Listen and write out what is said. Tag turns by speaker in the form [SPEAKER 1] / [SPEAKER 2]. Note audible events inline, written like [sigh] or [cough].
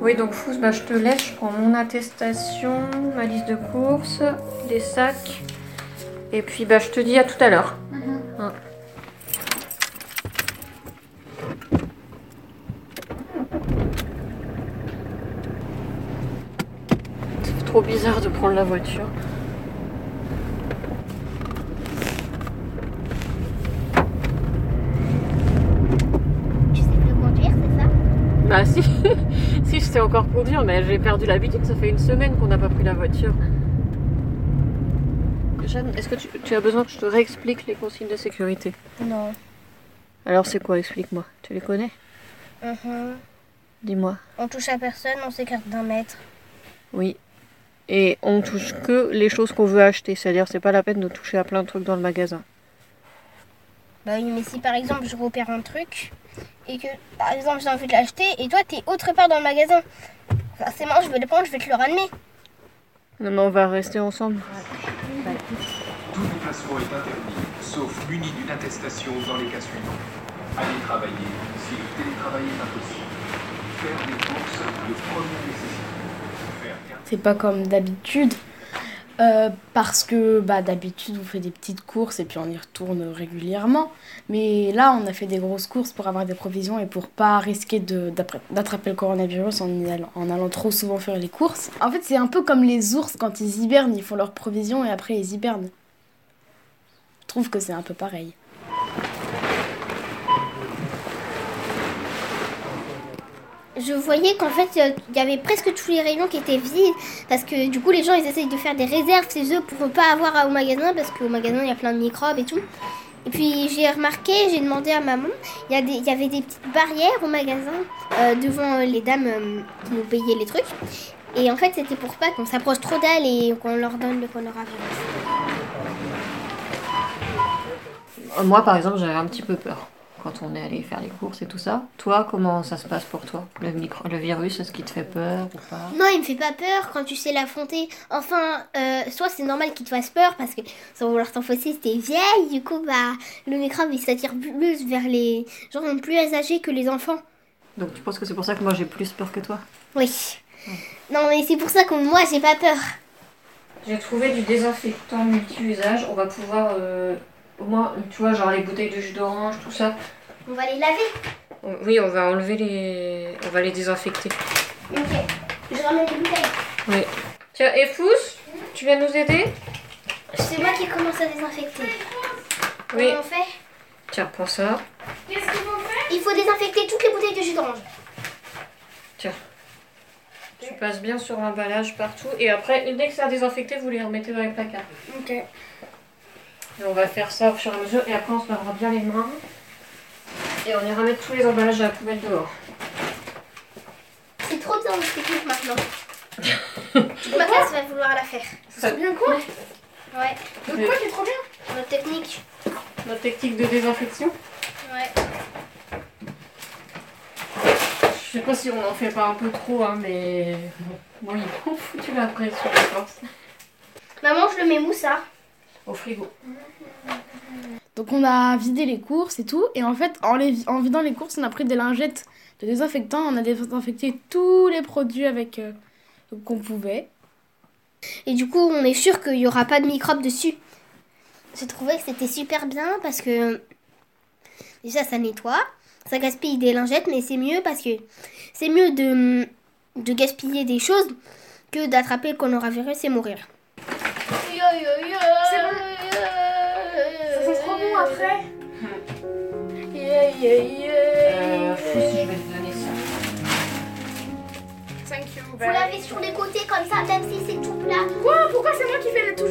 [SPEAKER 1] Oui, donc Fous, bah, je te laisse. Je prends mon attestation, ma liste de courses, des sacs. Et puis, bah, je te dis à tout à l'heure. Hein. C'est trop bizarre de prendre la voiture.
[SPEAKER 2] Tu sais plus conduire, c'est ça
[SPEAKER 1] Bah si, [laughs] si je sais encore conduire, mais j'ai perdu l'habitude. Ça fait une semaine qu'on n'a pas pris la voiture. Jeanne, est-ce que tu, tu as besoin que je te réexplique les consignes de sécurité?
[SPEAKER 2] Non.
[SPEAKER 1] Alors c'est quoi? Explique-moi. Tu les connais? Dis-moi.
[SPEAKER 2] On touche à personne, on s'écarte d'un mètre.
[SPEAKER 1] Oui. Et on touche que les choses qu'on veut acheter. C'est-à-dire c'est pas la peine de toucher à plein de trucs dans le magasin.
[SPEAKER 2] Bah oui, mais si par exemple je repère un truc et que par exemple j'ai envie de l'acheter et toi t'es autre part dans le magasin, forcément je vais le prendre, je vais te le ramener.
[SPEAKER 1] Non mais on va rester ensemble.
[SPEAKER 3] Tout déplacement est interdit, sauf muni d'une attestation dans les cas suivants. Aller travailler si le télétravail est impossible. Faire des courses de première nécessité. Faire
[SPEAKER 4] C'est pas comme d'habitude. Euh, parce que bah, d'habitude, vous faites des petites courses et puis on y retourne régulièrement. Mais là, on a fait des grosses courses pour avoir des provisions et pour pas risquer d'attraper le coronavirus en, en allant trop souvent faire les courses. En fait, c'est un peu comme les ours quand ils hibernent, ils font leurs provisions et après ils hibernent. Je trouve que c'est un peu pareil.
[SPEAKER 2] Je voyais qu'en fait euh, il y avait presque tous les rayons qui étaient vides parce que du coup les gens ils essayent de faire des réserves chez eux pour ne pas avoir au magasin parce qu'au magasin il y a plein de microbes et tout. Et puis j'ai remarqué, j'ai demandé à maman, il y, y avait des petites barrières au magasin euh, devant les dames euh, qui nous payaient les trucs. Et en fait c'était pour pas qu'on s'approche trop d'elles et qu'on leur donne le coronavirus.
[SPEAKER 1] Euh, Moi par exemple j'avais un petit peu peur quand on est allé faire les courses et tout ça. Toi comment ça se passe pour toi le, micro, le virus, est-ce qu'il te fait peur ou pas
[SPEAKER 2] Non, il me fait pas peur quand tu sais l'affronter. Enfin, euh, soit c'est normal qu'il te fasse peur parce que sans vouloir t'enfoncer, c'était vieille. Du coup, bah, le microbe il s'attire plus vers les gens plus âgés que les enfants.
[SPEAKER 1] Donc tu penses que c'est pour ça que moi j'ai plus peur que toi
[SPEAKER 2] Oui. Non, mais c'est pour ça que moi j'ai pas peur.
[SPEAKER 1] J'ai trouvé du désinfectant multi-usage. On va pouvoir, euh, au moins, tu vois, genre les bouteilles de jus d'orange, tout ça.
[SPEAKER 2] On va les laver.
[SPEAKER 1] Oui, on va enlever les. On va les désinfecter.
[SPEAKER 2] Ok. Je ramène les bouteilles.
[SPEAKER 1] Oui. Tiens, et Fous, tu viens nous aider?
[SPEAKER 2] C'est moi qui commence à désinfecter.
[SPEAKER 1] Oui.
[SPEAKER 2] Comment on fait?
[SPEAKER 1] Tiens, prends ça.
[SPEAKER 2] Il faut désinfecter toutes les bouteilles de jus d'orange.
[SPEAKER 1] Tiens. Tu passes bien sur l'emballage partout. Et après, dès que ça a désinfecté, vous les remettez dans les placards.
[SPEAKER 2] Ok.
[SPEAKER 1] Et on va faire ça au fur et à mesure. Et après, on se lavera bien les mains. Et on ira mettre tous les emballages à la poubelle dehors.
[SPEAKER 2] C'est trop bien cette technique maintenant. [laughs] Toute ma classe va vouloir la faire.
[SPEAKER 1] Ça-
[SPEAKER 4] bien quoi
[SPEAKER 2] Ouais.
[SPEAKER 1] Mais-
[SPEAKER 4] Quoi qui est trop bien
[SPEAKER 2] Notre technique.
[SPEAKER 1] Notre technique de désinfection
[SPEAKER 2] Ouais.
[SPEAKER 1] Je sais pas si on en fait pas un peu trop, hein, mais. Bon, ils [laughs] m'ont foutu la pression, je pense.
[SPEAKER 2] Maman, je le mets où ça
[SPEAKER 1] Au frigo.
[SPEAKER 4] Donc on a vidé les courses et tout, et en fait en, les, vidant les courses on a pris des lingettes de désinfectant, on a désinfecté tous les produits avec euh, qu'on pouvait.
[SPEAKER 2] Et du coup, on est sûr qu'il n'y aura pas de microbes dessus. J'ai trouvé que c'était super bien parce que déjà ça nettoie, ça gaspille des lingettes, mais c'est mieux parce que c'est mieux de, de gaspiller des choses que d'attraper le coronavirus et mourir.
[SPEAKER 4] C'est bon. Ça sent trop bon après.
[SPEAKER 1] Euh, je vais te donner ça.
[SPEAKER 4] Thank you.
[SPEAKER 2] Vous lavez sur les côtés comme ça, même si c'est tout plat.
[SPEAKER 4] Quoi? Pourquoi c'est moi qui fais le- tout?